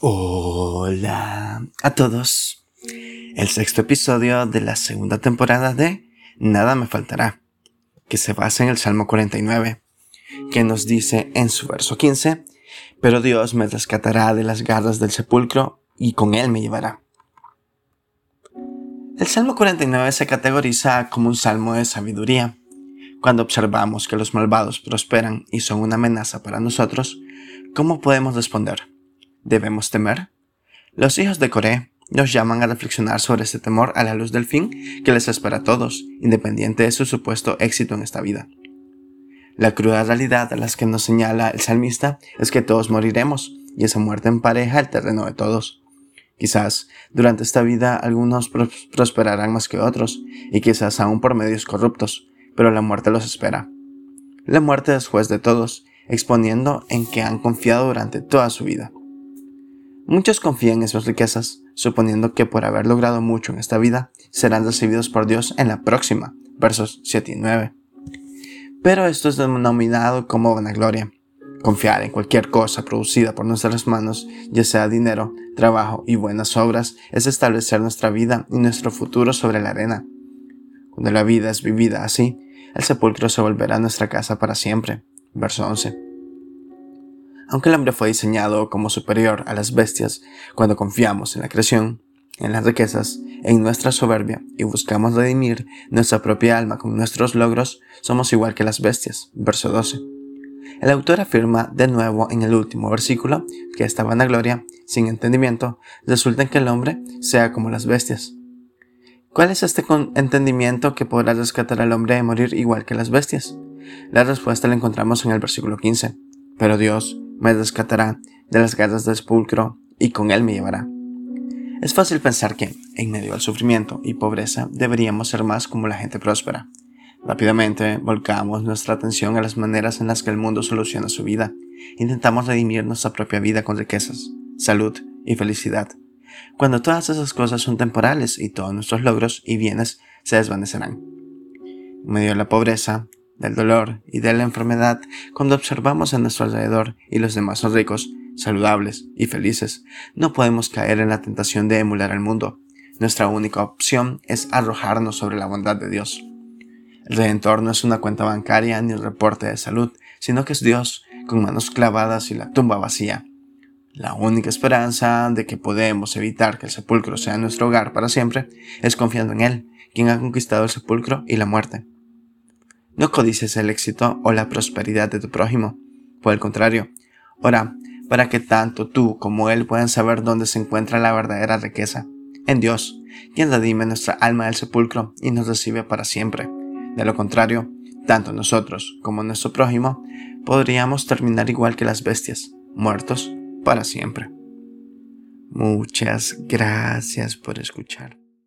Hola a todos. El sexto episodio de la segunda temporada de Nada me faltará, que se basa en el Salmo 49, que nos dice en su verso 15, pero Dios me rescatará de las garras del sepulcro y con él me llevará. El Salmo 49 se categoriza como un salmo de sabiduría. Cuando observamos que los malvados prosperan y son una amenaza para nosotros, ¿cómo podemos responder? ¿Debemos temer? Los hijos de Coré nos llaman a reflexionar sobre este temor a la luz del fin que les espera a todos, independiente de su supuesto éxito en esta vida. La cruda realidad a las que nos señala el salmista es que todos moriremos, y esa muerte empareja el terreno de todos. Quizás durante esta vida algunos prosperarán más que otros, y quizás aún por medios corruptos, pero la muerte los espera. La muerte es juez de todos, exponiendo en que han confiado durante toda su vida. Muchos confían en sus riquezas, suponiendo que por haber logrado mucho en esta vida, serán recibidos por Dios en la próxima, versos 7 y 9. Pero esto es denominado como vanagloria. Confiar en cualquier cosa producida por nuestras manos, ya sea dinero, trabajo y buenas obras, es establecer nuestra vida y nuestro futuro sobre la arena. Cuando la vida es vivida así, el sepulcro se volverá nuestra casa para siempre. Verso 11. Aunque el hombre fue diseñado como superior a las bestias, cuando confiamos en la creación, en las riquezas, en nuestra soberbia y buscamos redimir nuestra propia alma con nuestros logros, somos igual que las bestias. Verso 12. El autor afirma de nuevo en el último versículo que esta vanagloria, sin entendimiento, resulta en que el hombre sea como las bestias. ¿Cuál es este entendimiento que podrá rescatar al hombre de morir igual que las bestias? La respuesta la encontramos en el versículo 15. Pero Dios, me rescatará de las garras del sepulcro y con él me llevará. Es fácil pensar que, en medio del sufrimiento y pobreza, deberíamos ser más como la gente próspera. Rápidamente volcamos nuestra atención a las maneras en las que el mundo soluciona su vida. Intentamos redimir nuestra propia vida con riquezas, salud y felicidad. Cuando todas esas cosas son temporales y todos nuestros logros y bienes se desvanecerán. En medio de la pobreza, del dolor y de la enfermedad cuando observamos a nuestro alrededor y los demás son ricos, saludables y felices, no podemos caer en la tentación de emular al mundo. Nuestra única opción es arrojarnos sobre la bondad de Dios. El Redentor no es una cuenta bancaria ni un reporte de salud, sino que es Dios con manos clavadas y la tumba vacía. La única esperanza de que podemos evitar que el sepulcro sea nuestro hogar para siempre es confiando en Él, quien ha conquistado el sepulcro y la muerte. No codices el éxito o la prosperidad de tu prójimo. Por el contrario, ora para que tanto tú como él puedan saber dónde se encuentra la verdadera riqueza. En Dios, quien redime nuestra alma del sepulcro y nos recibe para siempre. De lo contrario, tanto nosotros como nuestro prójimo podríamos terminar igual que las bestias, muertos para siempre. Muchas gracias por escuchar.